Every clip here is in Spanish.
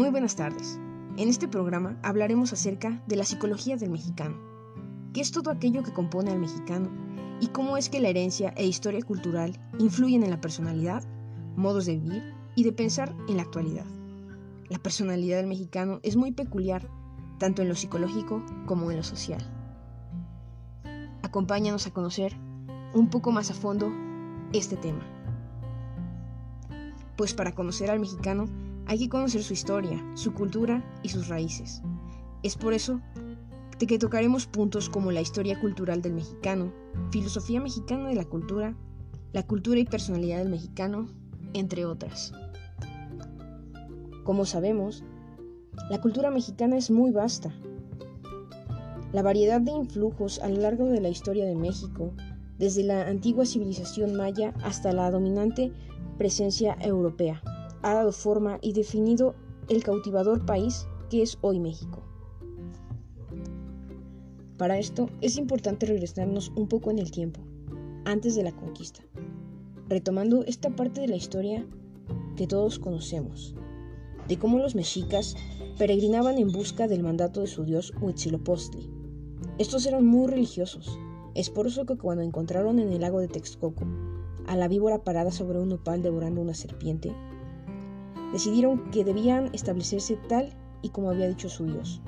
Muy buenas tardes. En este programa hablaremos acerca de la psicología del mexicano, qué es todo aquello que compone al mexicano y cómo es que la herencia e historia cultural influyen en la personalidad, modos de vivir y de pensar en la actualidad. La personalidad del mexicano es muy peculiar, tanto en lo psicológico como en lo social. Acompáñanos a conocer un poco más a fondo este tema. Pues para conocer al mexicano hay que conocer su historia, su cultura y sus raíces. Es por eso que tocaremos puntos como la historia cultural del mexicano, filosofía mexicana de la cultura, la cultura y personalidad del mexicano, entre otras. Como sabemos, la cultura mexicana es muy vasta. La variedad de influjos a lo largo de la historia de México, desde la antigua civilización maya hasta la dominante presencia europea, ha dado forma y definido el cautivador país que es hoy México. Para esto es importante regresarnos un poco en el tiempo, antes de la conquista, retomando esta parte de la historia que todos conocemos, de cómo los mexicas peregrinaban en busca del mandato de su dios Huitzilopochtli. Estos eran muy religiosos, es por eso que cuando encontraron en el lago de Texcoco a la víbora parada sobre un nopal devorando una serpiente, decidieron que debían establecerse tal y como había dicho su Dios,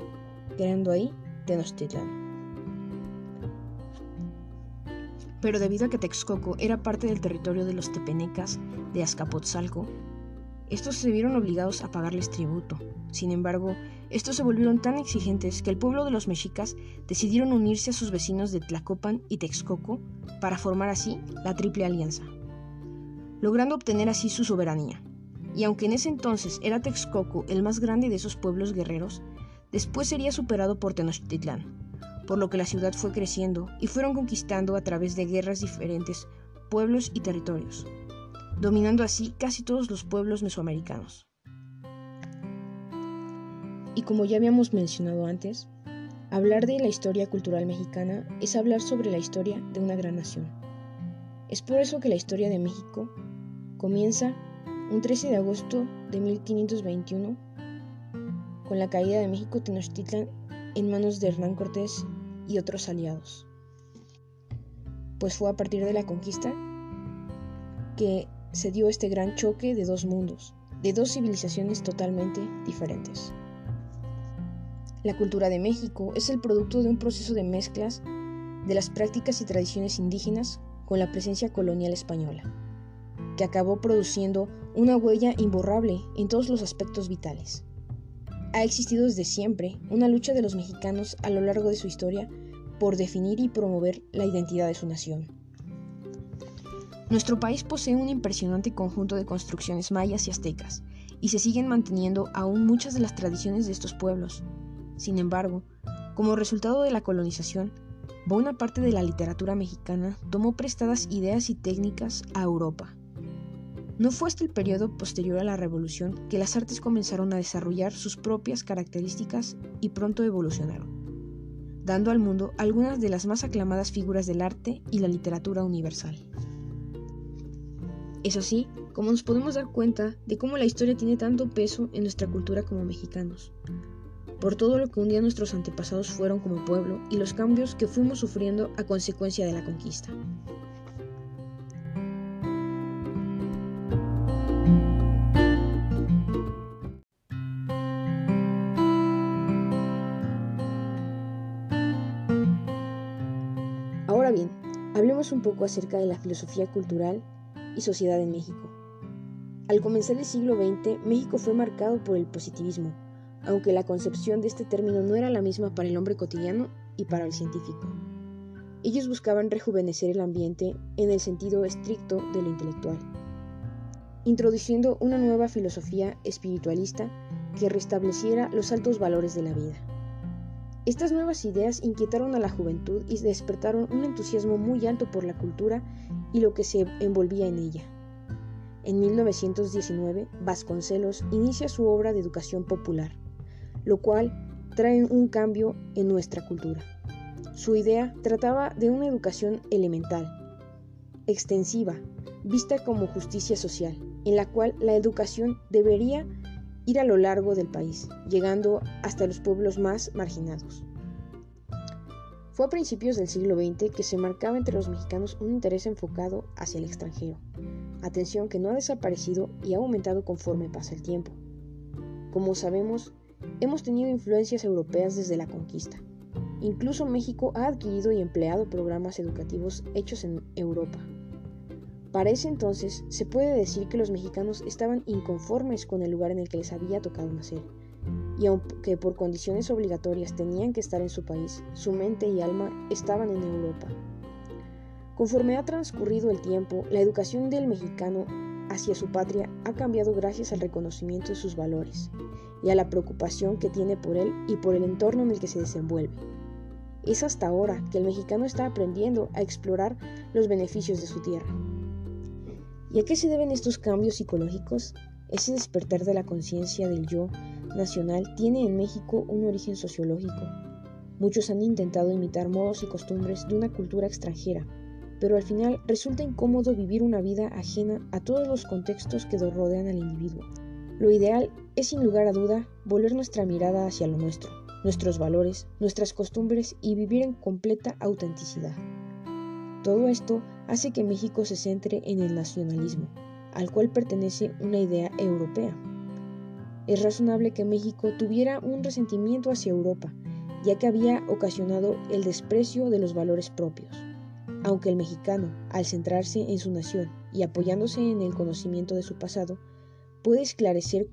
creando ahí Tenochtitlan. Pero debido a que Texcoco era parte del territorio de los tepenecas de Azcapotzalco, estos se vieron obligados a pagarles tributo. Sin embargo, estos se volvieron tan exigentes que el pueblo de los mexicas decidieron unirse a sus vecinos de Tlacopan y Texcoco para formar así la Triple Alianza, logrando obtener así su soberanía y aunque en ese entonces era Texcoco el más grande de esos pueblos guerreros, después sería superado por Tenochtitlán, por lo que la ciudad fue creciendo y fueron conquistando a través de guerras diferentes pueblos y territorios, dominando así casi todos los pueblos mesoamericanos. Y como ya habíamos mencionado antes, hablar de la historia cultural mexicana es hablar sobre la historia de una gran nación. Es por eso que la historia de México comienza un 13 de agosto de 1521, con la caída de México Tenochtitlan en manos de Hernán Cortés y otros aliados. Pues fue a partir de la conquista que se dio este gran choque de dos mundos, de dos civilizaciones totalmente diferentes. La cultura de México es el producto de un proceso de mezclas de las prácticas y tradiciones indígenas con la presencia colonial española que acabó produciendo una huella imborrable en todos los aspectos vitales. Ha existido desde siempre una lucha de los mexicanos a lo largo de su historia por definir y promover la identidad de su nación. Nuestro país posee un impresionante conjunto de construcciones mayas y aztecas, y se siguen manteniendo aún muchas de las tradiciones de estos pueblos. Sin embargo, como resultado de la colonización, buena parte de la literatura mexicana tomó prestadas ideas y técnicas a Europa no fue hasta el periodo posterior a la Revolución que las artes comenzaron a desarrollar sus propias características y pronto evolucionaron, dando al mundo algunas de las más aclamadas figuras del arte y la literatura universal. Es así como nos podemos dar cuenta de cómo la historia tiene tanto peso en nuestra cultura como mexicanos, por todo lo que un día nuestros antepasados fueron como pueblo y los cambios que fuimos sufriendo a consecuencia de la conquista. Un poco acerca de la filosofía cultural y sociedad en México. Al comenzar el siglo XX, México fue marcado por el positivismo, aunque la concepción de este término no era la misma para el hombre cotidiano y para el científico. Ellos buscaban rejuvenecer el ambiente en el sentido estricto de lo intelectual, introduciendo una nueva filosofía espiritualista que restableciera los altos valores de la vida. Estas nuevas ideas inquietaron a la juventud y despertaron un entusiasmo muy alto por la cultura y lo que se envolvía en ella. En 1919, Vasconcelos inicia su obra de educación popular, lo cual trae un cambio en nuestra cultura. Su idea trataba de una educación elemental, extensiva, vista como justicia social, en la cual la educación debería ir a lo largo del país, llegando hasta los pueblos más marginados. Fue a principios del siglo XX que se marcaba entre los mexicanos un interés enfocado hacia el extranjero, atención que no ha desaparecido y ha aumentado conforme pasa el tiempo. Como sabemos, hemos tenido influencias europeas desde la conquista. Incluso México ha adquirido y empleado programas educativos hechos en Europa. Para ese entonces se puede decir que los mexicanos estaban inconformes con el lugar en el que les había tocado nacer, y aunque por condiciones obligatorias tenían que estar en su país, su mente y alma estaban en Europa. Conforme ha transcurrido el tiempo, la educación del mexicano hacia su patria ha cambiado gracias al reconocimiento de sus valores y a la preocupación que tiene por él y por el entorno en el que se desenvuelve. Es hasta ahora que el mexicano está aprendiendo a explorar los beneficios de su tierra. ¿Y a qué se deben estos cambios psicológicos? Ese despertar de la conciencia del yo nacional tiene en México un origen sociológico. Muchos han intentado imitar modos y costumbres de una cultura extranjera, pero al final resulta incómodo vivir una vida ajena a todos los contextos que rodean al individuo. Lo ideal es sin lugar a duda volver nuestra mirada hacia lo nuestro, nuestros valores, nuestras costumbres y vivir en completa autenticidad. Todo esto hace que México se centre en el nacionalismo, al cual pertenece una idea europea. Es razonable que México tuviera un resentimiento hacia Europa, ya que había ocasionado el desprecio de los valores propios. Aunque el mexicano, al centrarse en su nación y apoyándose en el conocimiento de su pasado, puede esclarecer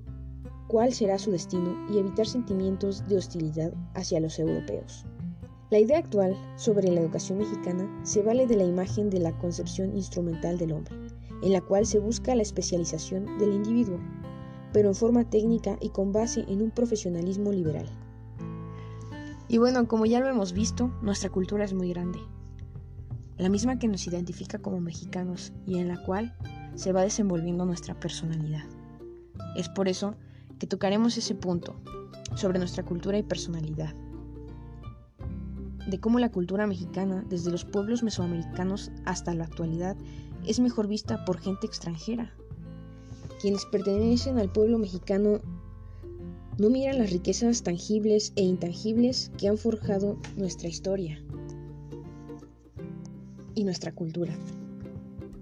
cuál será su destino y evitar sentimientos de hostilidad hacia los europeos. La idea actual sobre la educación mexicana se vale de la imagen de la concepción instrumental del hombre, en la cual se busca la especialización del individuo, pero en forma técnica y con base en un profesionalismo liberal. Y bueno, como ya lo hemos visto, nuestra cultura es muy grande, la misma que nos identifica como mexicanos y en la cual se va desenvolviendo nuestra personalidad. Es por eso que tocaremos ese punto sobre nuestra cultura y personalidad, de cómo la cultura mexicana, desde los pueblos mesoamericanos hasta la actualidad, es mejor vista por gente extranjera, quienes pertenecen al pueblo mexicano no miran las riquezas tangibles e intangibles que han forjado nuestra historia y nuestra cultura.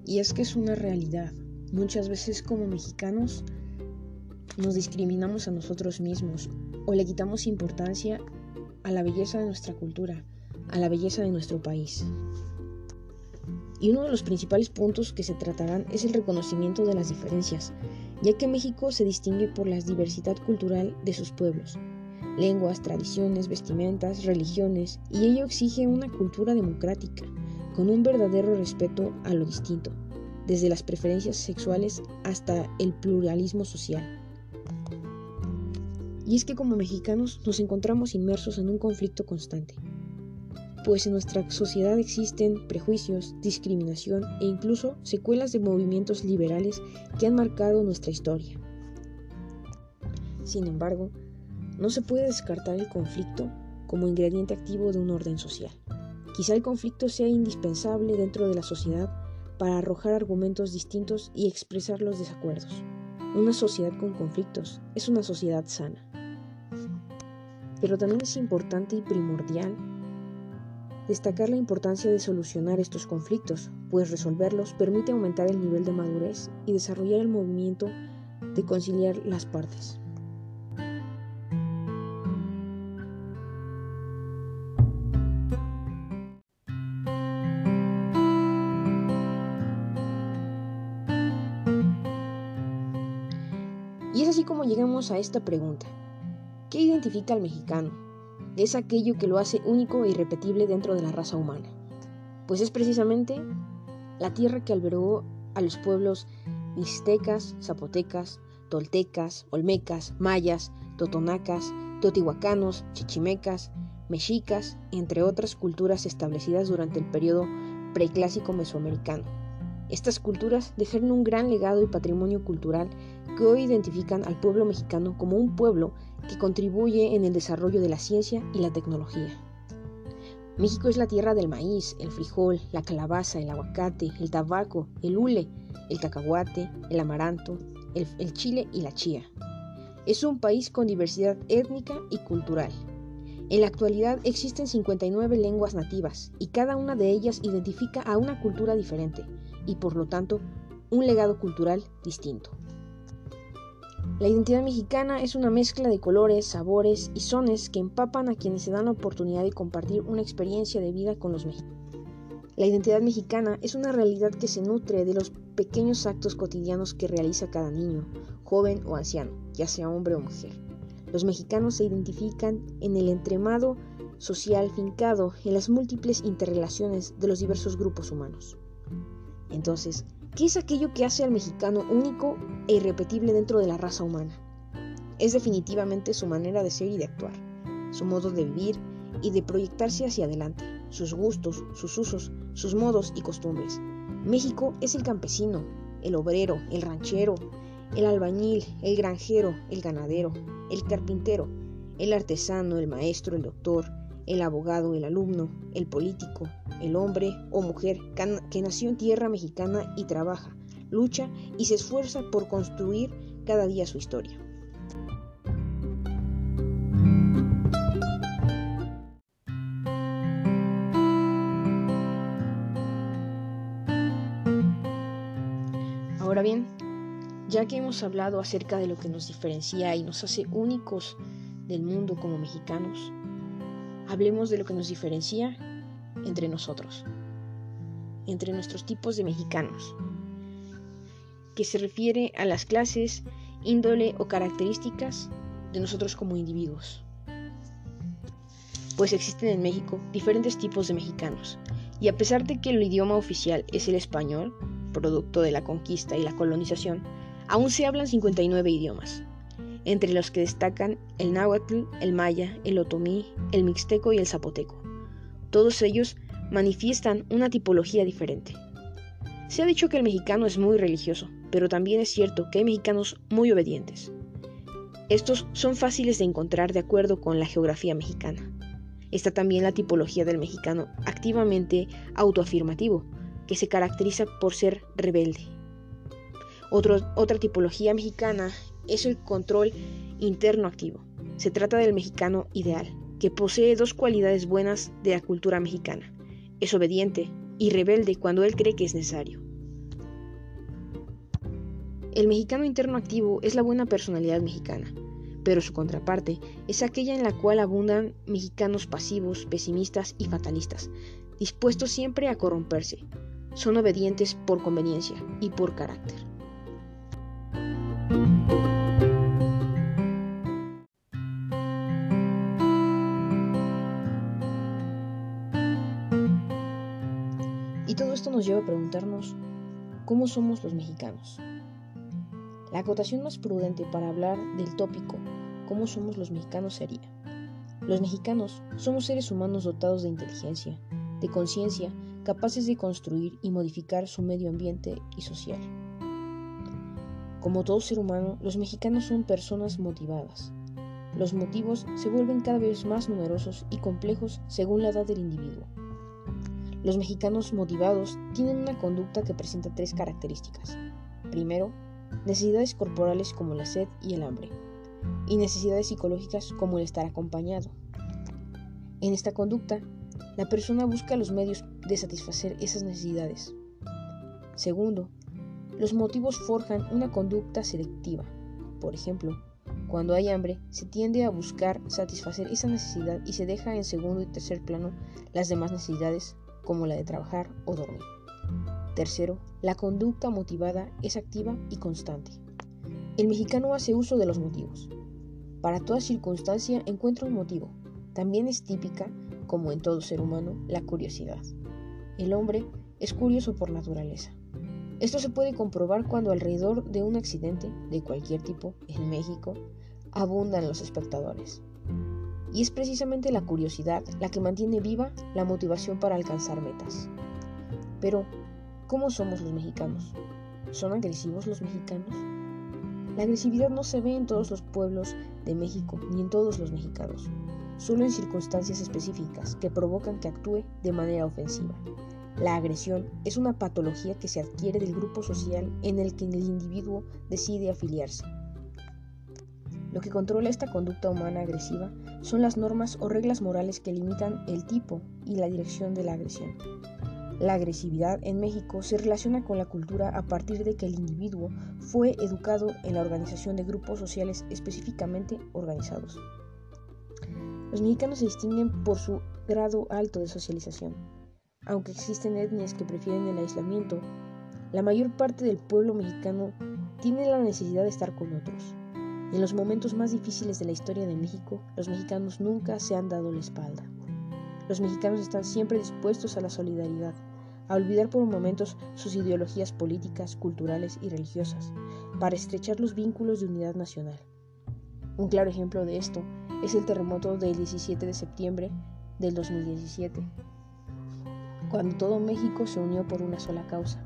Y es que es una realidad. Muchas veces como mexicanos nos discriminamos a nosotros mismos o le quitamos importancia a la belleza de nuestra cultura, a la belleza de nuestro país. Y uno de los principales puntos que se tratarán es el reconocimiento de las diferencias, ya que México se distingue por la diversidad cultural de sus pueblos, lenguas, tradiciones, vestimentas, religiones, y ello exige una cultura democrática, con un verdadero respeto a lo distinto, desde las preferencias sexuales hasta el pluralismo social. Y es que como mexicanos nos encontramos inmersos en un conflicto constante, pues en nuestra sociedad existen prejuicios, discriminación e incluso secuelas de movimientos liberales que han marcado nuestra historia. Sin embargo, no se puede descartar el conflicto como ingrediente activo de un orden social. Quizá el conflicto sea indispensable dentro de la sociedad para arrojar argumentos distintos y expresar los desacuerdos. Una sociedad con conflictos es una sociedad sana. Pero también es importante y primordial destacar la importancia de solucionar estos conflictos, pues resolverlos permite aumentar el nivel de madurez y desarrollar el movimiento de conciliar las partes. Y es así como llegamos a esta pregunta. ¿Qué identifica al mexicano? Es aquello que lo hace único e irrepetible dentro de la raza humana, pues es precisamente la tierra que albergó a los pueblos mixtecas, zapotecas, toltecas, olmecas, mayas, totonacas, totihuacanos, chichimecas, mexicas, entre otras culturas establecidas durante el periodo preclásico mesoamericano. Estas culturas dejaron un gran legado y patrimonio cultural que hoy identifican al pueblo mexicano como un pueblo que contribuye en el desarrollo de la ciencia y la tecnología. México es la tierra del maíz, el frijol, la calabaza, el aguacate, el tabaco, el hule, el cacahuate, el amaranto, el, chile y la chía. Es un país con diversidad étnica y cultural. En la actualidad existen 59 lenguas nativas y cada una de ellas identifica a una cultura diferente y por lo tanto un legado cultural distinto. La identidad mexicana es una mezcla de colores, sabores y sones que empapan a quienes se dan la oportunidad de compartir una experiencia de vida con los mexicanos. La identidad mexicana es una realidad que se nutre de los pequeños actos cotidianos que realiza cada niño, joven o anciano, ya sea hombre o mujer. Los mexicanos se identifican en el entremado social fincado en las múltiples interrelaciones de los diversos grupos humanos. Entonces, ¿qué es aquello que hace al mexicano único e irrepetible dentro de la raza humana? Es definitivamente su manera de ser y de actuar, su modo de vivir y de proyectarse hacia adelante, sus gustos, sus usos, sus modos y costumbres. México es el campesino, el obrero, el ranchero, el albañil, el granjero, el ganadero, el carpintero, el artesano, el maestro, el doctor, el abogado, el alumno, el político, el hombre o mujer que nació en tierra mexicana y trabaja, lucha y se esfuerza por construir cada día su historia. Ahora bien, ya que hemos hablado acerca de lo que nos diferencia y nos hace únicos del mundo como mexicanos, hablemos de lo que nos diferencia entre nosotros, entre nuestros tipos de mexicanos, que se refiere a las clases, índole o características de nosotros como individuos. Pues existen en México diferentes tipos de mexicanos, y a pesar de que el idioma oficial es el español, producto de la conquista y la colonización, aún se hablan 59 idiomas, entre los que destacan el náhuatl, el maya, el otomí, el mixteco y el zapoteco. Todos ellos manifiestan una tipología diferente. Se ha dicho que el mexicano es muy religioso, pero también es cierto que hay mexicanos muy obedientes. Estos son fáciles de encontrar de acuerdo con la geografía mexicana. Está también la tipología del mexicano activamente autoafirmativo, que se caracteriza por ser rebelde. otra tipología mexicana es el control interno activo. Se trata del mexicano ideal, que posee dos cualidades buenas de la cultura mexicana. Es obediente y rebelde cuando él cree que es necesario. El mexicano interno activo es la buena personalidad mexicana, pero su contraparte es aquella en la cual abundan mexicanos pasivos, pesimistas y fatalistas, dispuestos siempre a corromperse, son obedientes por conveniencia y por carácter. Lleva a preguntarnos, ¿cómo somos los mexicanos? La acotación más prudente para hablar del tópico, ¿cómo somos los mexicanos? sería, los mexicanos somos seres humanos dotados de inteligencia, de conciencia capaces de construir y modificar su medio ambiente y social. Como todo ser humano, los mexicanos son personas motivadas. Los motivos se vuelven cada vez más numerosos y complejos según la edad del individuo. Los mexicanos motivados tienen una conducta que presenta tres características. Primero, necesidades corporales como la sed y el hambre, y necesidades psicológicas como el estar acompañado. En esta conducta la persona busca los medios de satisfacer esas necesidades. Segundo, los motivos forjan una conducta selectiva. Por ejemplo, cuando hay hambre, se tiende a buscar satisfacer esa necesidad y se deja en segundo y tercer plano las demás necesidades, como la de trabajar o dormir. Tercero, la conducta motivada es activa y constante. El mexicano hace uso de los motivos. Para toda circunstancia encuentra un motivo. También es típica como en todo ser humano, la curiosidad. El hombre es curioso por naturaleza. Esto se puede comprobar cuando alrededor de un accidente de cualquier tipo en México abundan los espectadores. Y es precisamente la curiosidad la que mantiene viva la motivación para alcanzar metas. Pero, ¿cómo somos los mexicanos? ¿Son agresivos los mexicanos? La agresividad no se ve en todos los pueblos de México ni en todos los mexicanos solo en circunstancias específicas que provocan que actúe de manera ofensiva. La agresión es una patología que se adquiere del grupo social en el que el individuo decide afiliarse. Lo que controla esta conducta humana agresiva son las normas o reglas morales que limitan el tipo y la dirección de la agresión. La agresividad en México se relaciona con la cultura a partir de que el individuo fue educado en la organización de grupos sociales específicamente organizados. Los mexicanos se distinguen por su grado alto de socialización. Aunque existen etnias que prefieren el aislamiento, la mayor parte del pueblo mexicano tiene la necesidad de estar con otros. En los momentos más difíciles de la historia de México, los mexicanos nunca se han dado la espalda. Los mexicanos están siempre dispuestos a la solidaridad, a olvidar por momentos sus ideologías políticas, culturales y religiosas, para estrechar los vínculos de unidad nacional. Un claro ejemplo de esto es el terremoto del 17 de septiembre del 2017, cuando todo México se unió por una sola causa.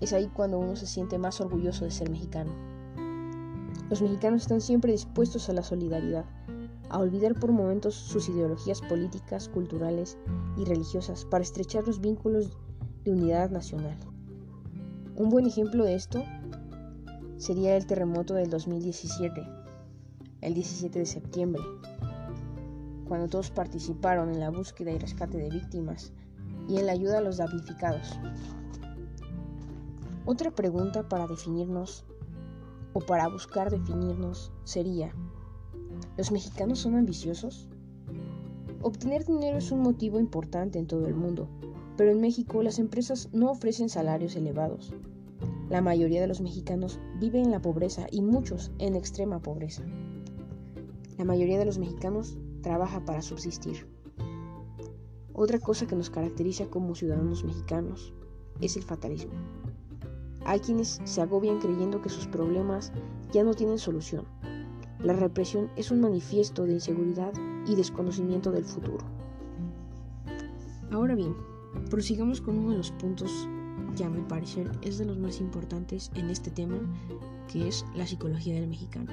Es ahí cuando uno se siente más orgulloso de ser mexicano. Los mexicanos están siempre dispuestos a la solidaridad, a olvidar por momentos sus ideologías políticas, culturales y religiosas para estrechar los vínculos de unidad nacional. Un buen ejemplo de esto sería el terremoto del 2017, el 17 de septiembre, cuando todos participaron en la búsqueda y rescate de víctimas y en la ayuda a los damnificados. Otra pregunta para definirnos o para buscar definirnos sería, ¿Los mexicanos son ambiciosos? Obtener dinero es un motivo importante en todo el mundo, pero en México las empresas no ofrecen salarios elevados. La mayoría de los mexicanos viven en la pobreza y muchos en extrema pobreza. La mayoría de los mexicanos trabaja para subsistir. Otra cosa que nos caracteriza como ciudadanos mexicanos es el fatalismo. Hay quienes se agobian creyendo que sus problemas ya no tienen solución la represión es un manifiesto de inseguridad y desconocimiento del futuro. Ahora bien, prosigamos con uno de los puntos que a mi parecer es de los más importantes en este tema, que es la psicología del mexicano,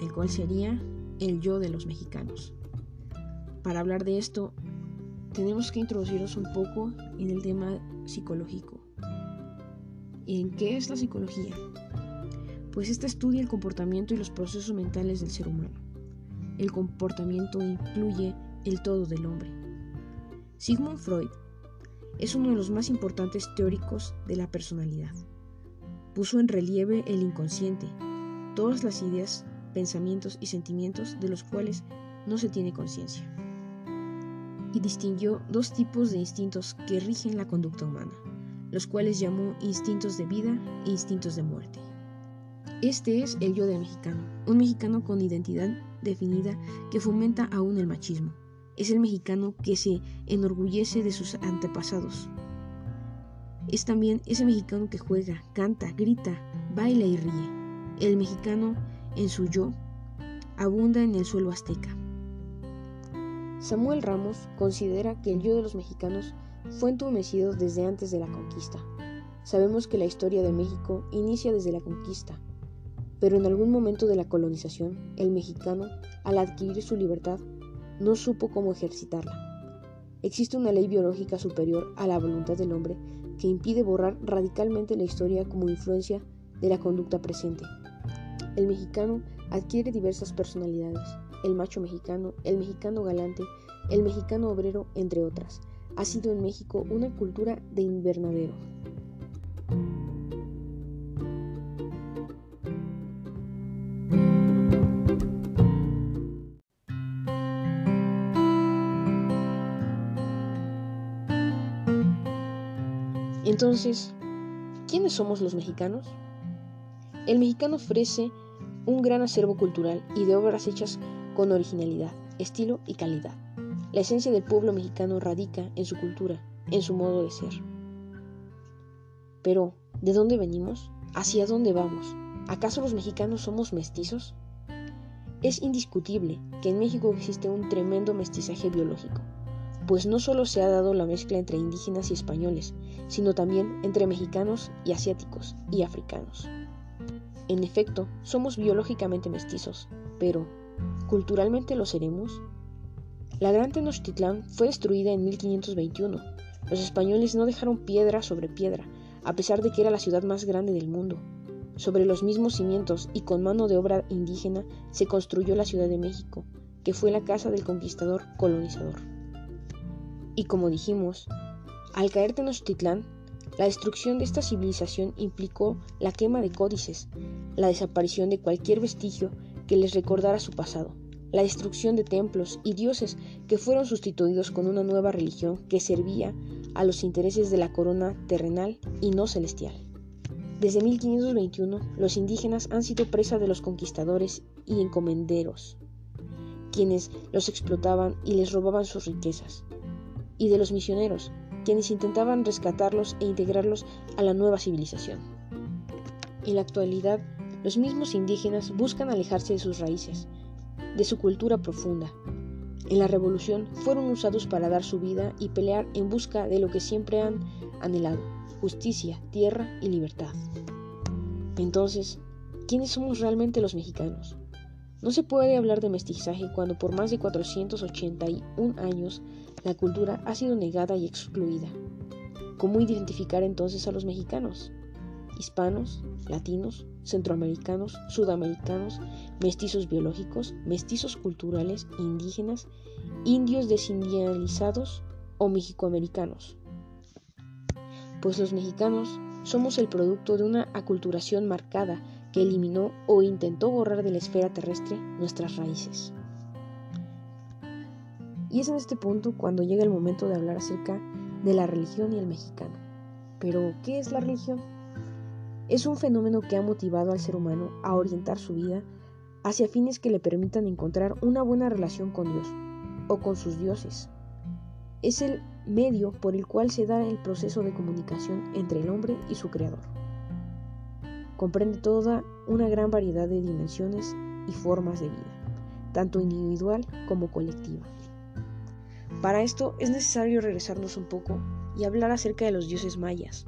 el cual sería el yo de los mexicanos. Para hablar de esto, tenemos que introducirnos un poco en el tema psicológico. ¿En qué es la psicología? pues ésta estudia el comportamiento y los procesos mentales del ser humano. El comportamiento incluye el todo del hombre. Sigmund Freud es uno de los más importantes teóricos de la personalidad. Puso en relieve el inconsciente, todas las ideas, pensamientos y sentimientos de los cuales no se tiene conciencia. Y distinguió dos tipos de instintos que rigen la conducta humana, los cuales llamó instintos de vida e instintos de muerte. Este es el yo del mexicano, un mexicano con identidad definida que fomenta aún el machismo. Es el mexicano que se enorgullece de sus antepasados. Es también ese mexicano que juega, canta, grita, baila y ríe. El mexicano en su yo abunda en el suelo azteca. Samuel Ramos considera que el yo de los mexicanos fue entumecido desde antes de la conquista. Sabemos que la historia de México inicia desde la conquista, pero en algún momento de la colonización, el mexicano, al adquirir su libertad, no supo cómo ejercitarla. Existe una ley biológica superior a la voluntad del hombre que impide borrar radicalmente la historia como influencia de la conducta presente. El mexicano adquiere diversas personalidades, el macho mexicano, el mexicano galante, el mexicano obrero, entre otras. Ha sido en México una cultura de invernadero. Entonces, ¿quiénes somos los mexicanos? El mexicano ofrece un gran acervo cultural y de obras hechas con originalidad, estilo y calidad. La esencia del pueblo mexicano radica en su cultura, en su modo de ser. Pero, ¿de dónde venimos? ¿Hacia dónde vamos? ¿Acaso los mexicanos somos mestizos? Es indiscutible que en México existe un tremendo mestizaje biológico pues no solo se ha dado la mezcla entre indígenas y españoles, sino también entre mexicanos y asiáticos y africanos. En efecto, somos biológicamente mestizos, pero ¿culturalmente lo seremos? La Gran Tenochtitlán fue destruida en 1521. Los españoles no dejaron piedra sobre piedra, a pesar de que era la ciudad más grande del mundo. sobre los mismos cimientos y con mano de obra indígena se construyó la Ciudad de México, que fue la casa del conquistador colonizador. Y como dijimos, al caer Tenochtitlán, la destrucción de esta civilización implicó la quema de códices, la desaparición de cualquier vestigio que les recordara su pasado, la destrucción de templos y dioses que fueron sustituidos con una nueva religión que servía a los intereses de la corona terrenal y no celestial. Desde 1521, los indígenas han sido presa de los conquistadores y encomenderos, quienes los explotaban y les robaban sus riquezas, y de los misioneros, quienes intentaban rescatarlos e integrarlos a la nueva civilización. En la actualidad, los mismos indígenas buscan alejarse de sus raíces, de su cultura profunda. En la revolución fueron usados para dar su vida y pelear en busca de lo que siempre han anhelado, justicia, tierra y libertad. Entonces, ¿quiénes somos realmente los mexicanos? No se puede hablar de mestizaje cuando por más de 481 años la cultura ha sido negada y excluida. ¿Cómo identificar entonces a los mexicanos? Hispanos, latinos, centroamericanos, sudamericanos, mestizos biológicos, mestizos culturales, indígenas, indios desindializados o mexicoamericanos pues los mexicanos somos el producto de una aculturación marcada que eliminó o intentó borrar de la esfera terrestre nuestras raíces. Y es en este punto cuando llega el momento de hablar acerca de la religión y el mexicano. Pero, ¿qué es la religión? Es un fenómeno que ha motivado al ser humano a orientar su vida hacia fines que le permitan encontrar una buena relación con Dios o con sus dioses. Es el medio por el cual se da el proceso de comunicación entre el hombre y su creador. Comprende toda una gran variedad de dimensiones y formas de vida, tanto individual como colectiva. Para esto es necesario regresarnos un poco y hablar acerca de los dioses mayas,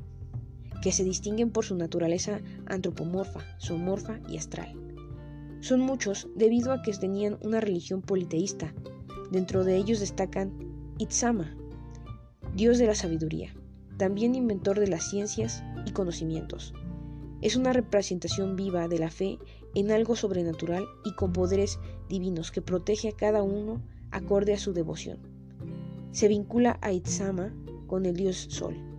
que se distinguen por su naturaleza antropomorfa, zoomorfa y astral. Son muchos debido a que tenían una religión politeísta. Dentro de ellos destacan Itzama, Dios de la sabiduría, también inventor de las ciencias y conocimientos. Es una representación viva de la fe en algo sobrenatural y con poderes divinos que protege a cada uno acorde a su devoción. Se vincula a Itzama con el dios Sol.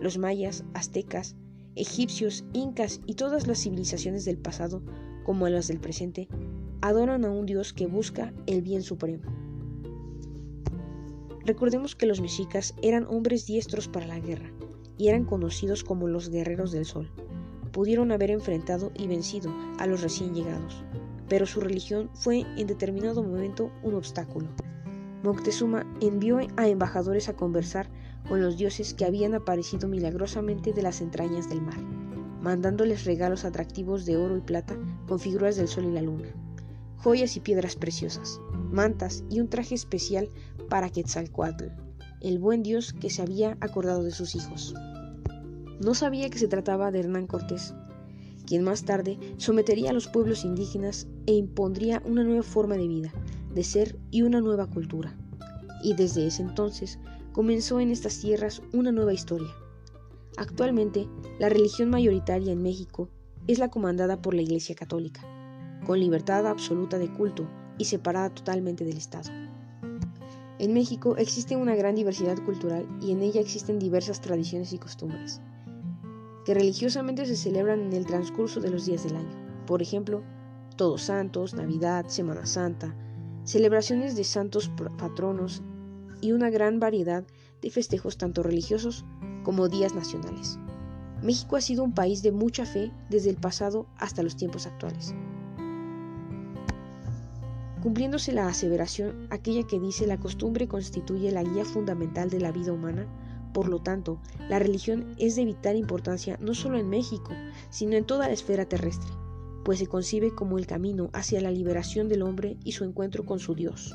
Los mayas, aztecas, egipcios, incas y todas las civilizaciones del pasado, como las del presente, adoran a un dios que busca el bien supremo. Recordemos que los mexicas eran hombres diestros para la guerra y eran conocidos como los guerreros del sol. Pudieron haber enfrentado y vencido a los recién llegados, pero su religión fue en determinado momento un obstáculo. Moctezuma envió a embajadores a conversar con los dioses que habían aparecido milagrosamente de las entrañas del mar, mandándoles regalos atractivos de oro y plata con figuras del sol y la luna, joyas y piedras preciosas, mantas y un traje especial para Quetzalcoatl, el buen Dios que se había acordado de sus hijos. No sabía que se trataba de Hernán Cortés, quien más tarde sometería a los pueblos indígenas e impondría una nueva forma de vida, de ser y una nueva cultura. Y desde ese entonces comenzó en estas tierras una nueva historia. Actualmente, la religión mayoritaria en México es la comandada por la Iglesia Católica, con libertad absoluta de culto y separada totalmente del Estado. En México existe una gran diversidad cultural y en ella existen diversas tradiciones y costumbres, que religiosamente se celebran en el transcurso de los días del año. Por ejemplo, Todos Santos, Navidad, Semana Santa, celebraciones de santos patronos y una gran variedad de festejos tanto religiosos como días nacionales. México ha sido un país de mucha fe desde el pasado hasta los tiempos actuales cumpliéndose la aseveración aquella que dice la costumbre constituye la guía fundamental de la vida humana, por lo tanto, la religión es de vital importancia no solo en México, sino en toda la esfera terrestre, pues se concibe como el camino hacia la liberación del hombre y su encuentro con su Dios.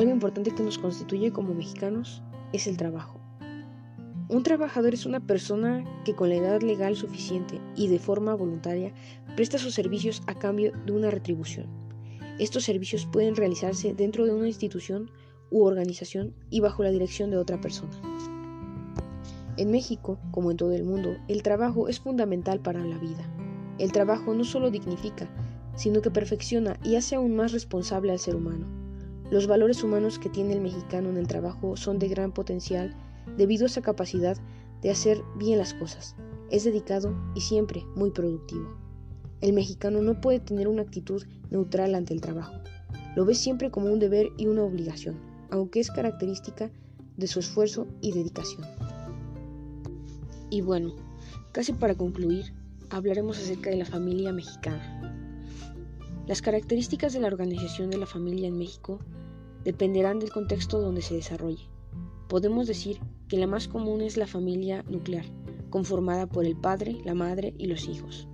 Algo importante que nos constituye como mexicanos es el trabajo. Un trabajador es una persona que con la edad legal suficiente y de forma voluntaria presta sus servicios a cambio de una retribución. Estos servicios pueden realizarse dentro de una institución u organización y bajo la dirección de otra persona. En México, como en todo el mundo, el trabajo es fundamental para la vida. El trabajo no solo dignifica, sino que perfecciona y hace aún más responsable al ser humano. Los valores humanos que tiene el mexicano en el trabajo son de gran potencial debido a esa capacidad de hacer bien las cosas. Es dedicado y siempre muy productivo. El mexicano no puede tener una actitud neutral ante el trabajo. Lo ve siempre como un deber y una obligación, aunque es característica de su esfuerzo y dedicación. Y bueno, casi para concluir, hablaremos acerca de la familia mexicana. Las características de la organización de la familia en México dependerán del contexto donde se desarrolle. Podemos decir que la más común es la familia nuclear, conformada por el padre, la madre y los hijos.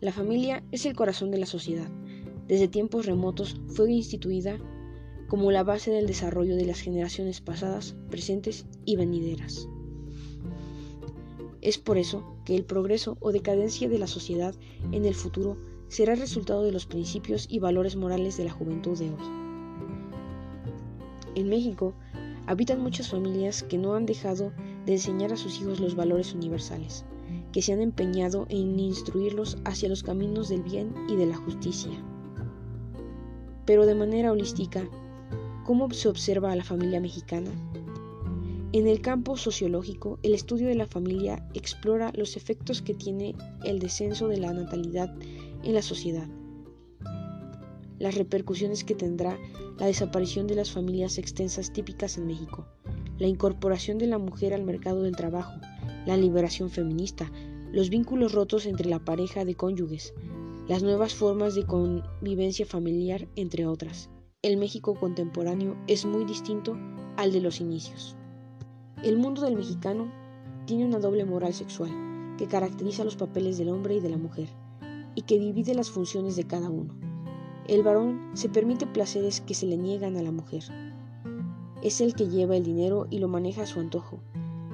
La familia es el corazón de la sociedad. Desde tiempos remotos fue instituida como la base del desarrollo de las generaciones pasadas, presentes y venideras. Es por eso que el progreso o decadencia de la sociedad en el futuro será resultado de los principios y valores morales de la juventud de hoy. En México, Habitan muchas familias que no han dejado de enseñar a sus hijos los valores universales, que se han empeñado en instruirlos hacia los caminos del bien y de la justicia. Pero de manera holística, ¿cómo se observa a la familia mexicana? En el campo sociológico, el estudio de la familia explora los efectos que tiene el descenso de la natalidad en la sociedad las repercusiones que tendrá la desaparición de las familias extensas típicas en México, la incorporación de la mujer al mercado del trabajo, la liberación feminista, los vínculos rotos entre la pareja de cónyuges, las nuevas formas de convivencia familiar, entre otras. El México contemporáneo es muy distinto al de los inicios. El mundo del mexicano tiene una doble moral sexual que caracteriza los papeles del hombre y de la mujer y que divide las funciones de cada uno. El varón se permite placeres que se le niegan a la mujer. Es el que lleva el dinero y lo maneja a su antojo.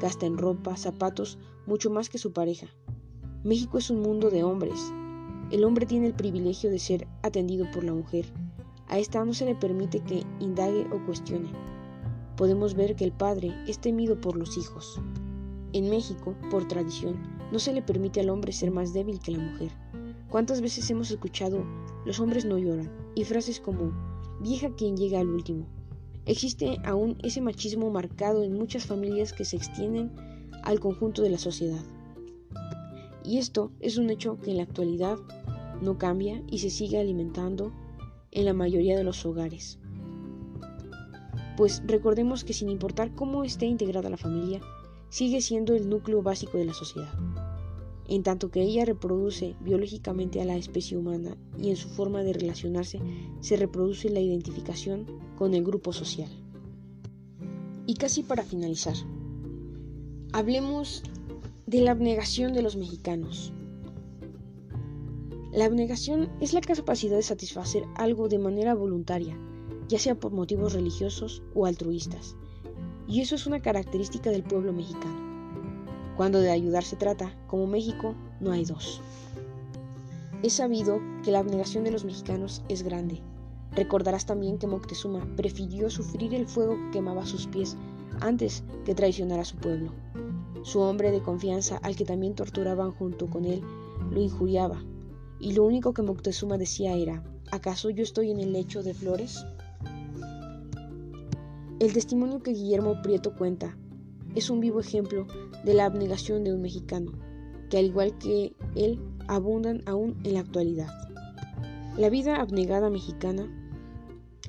Gasta en ropa, zapatos, mucho más que su pareja. México es un mundo de hombres. El hombre tiene el privilegio de ser atendido por la mujer. A esta no se le permite que indague o cuestione. Podemos ver que el padre es temido por los hijos. En México, por tradición, no se le permite al hombre ser más débil que la mujer. ¿Cuántas veces hemos escuchado los hombres no lloran y frases como vieja quien llega al último? Existe aún ese machismo marcado en muchas familias que se extienden al conjunto de la sociedad. Y esto es un hecho que en la actualidad no cambia y se sigue alimentando en la mayoría de los hogares. Pues recordemos que sin importar cómo esté integrada la familia, sigue siendo el núcleo básico de la sociedad en tanto que ella reproduce biológicamente a la especie humana y en su forma de relacionarse se reproduce la identificación con el grupo social. Y casi para finalizar, hablemos de la abnegación de los mexicanos. La abnegación es la capacidad de satisfacer algo de manera voluntaria, ya sea por motivos religiosos o altruistas, y eso es una característica del pueblo mexicano. Cuando de ayudar se trata, como México, no hay dos. Es sabido que la abnegación de los mexicanos es grande. Recordarás también que Moctezuma prefirió sufrir el fuego que quemaba sus pies antes que traicionar a su pueblo. Su hombre de confianza, al que también torturaban junto con él, lo injuriaba, y lo único que Moctezuma decía era, ¿acaso yo estoy en el lecho de flores? El testimonio que Guillermo Prieto cuenta es un vivo ejemplo de la abnegación de un mexicano, que al igual que él abundan aún en la actualidad. La vida abnegada mexicana,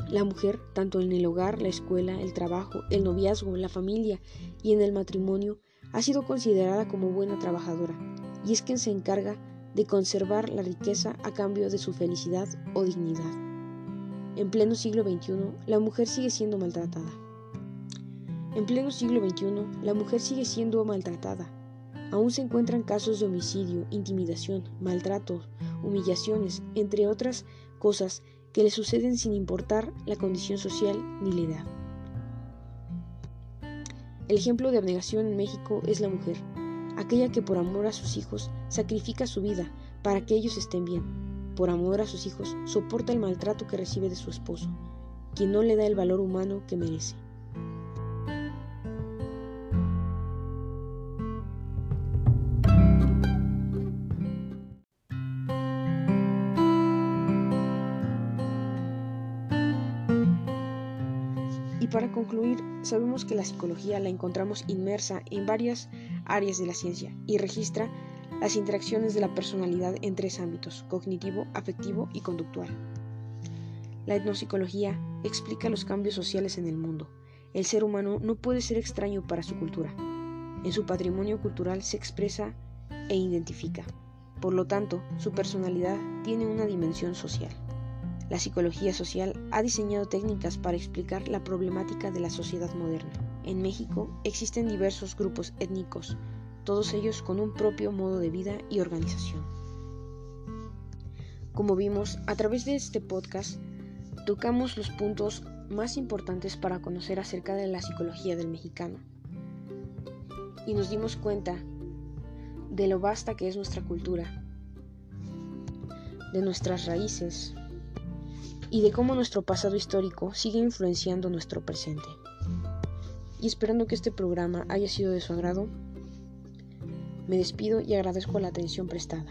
la mujer, tanto en el hogar, la escuela, el trabajo, el noviazgo, la familia y en el matrimonio, ha sido considerada como buena trabajadora, y es quien se encarga de conservar la riqueza a cambio de su felicidad o dignidad. En pleno siglo XXI, la mujer sigue siendo maltratada. En pleno siglo XXI, la mujer sigue siendo maltratada. Aún se encuentran casos de homicidio, intimidación, maltratos, humillaciones, entre otras cosas que le suceden sin importar la condición social ni la edad. El ejemplo de abnegación en México es la mujer, aquella que por amor a sus hijos sacrifica su vida para que ellos estén bien. Por amor a sus hijos soporta el maltrato que recibe de su esposo, quien no le da el valor humano que merece. Sabemos que la psicología la encontramos inmersa en varias áreas de la ciencia y registra las interacciones de la personalidad en tres ámbitos, cognitivo, afectivo y conductual. La etnopsicología explica los cambios sociales en el mundo. El ser humano no puede ser extraño para su cultura. En su patrimonio cultural se expresa e identifica. Por lo tanto, su personalidad tiene una dimensión social. La psicología social ha diseñado técnicas para explicar la problemática de la sociedad moderna. En México existen diversos grupos étnicos, todos ellos con un propio modo de vida y organización. Como vimos, a través de este podcast tocamos los puntos más importantes para conocer acerca de la psicología del mexicano. Y nos dimos cuenta de lo vasta que es nuestra cultura, de nuestras raíces, y de cómo nuestro pasado histórico sigue influenciando nuestro presente. Y esperando que este programa haya sido de su agrado, me despido y agradezco la atención prestada.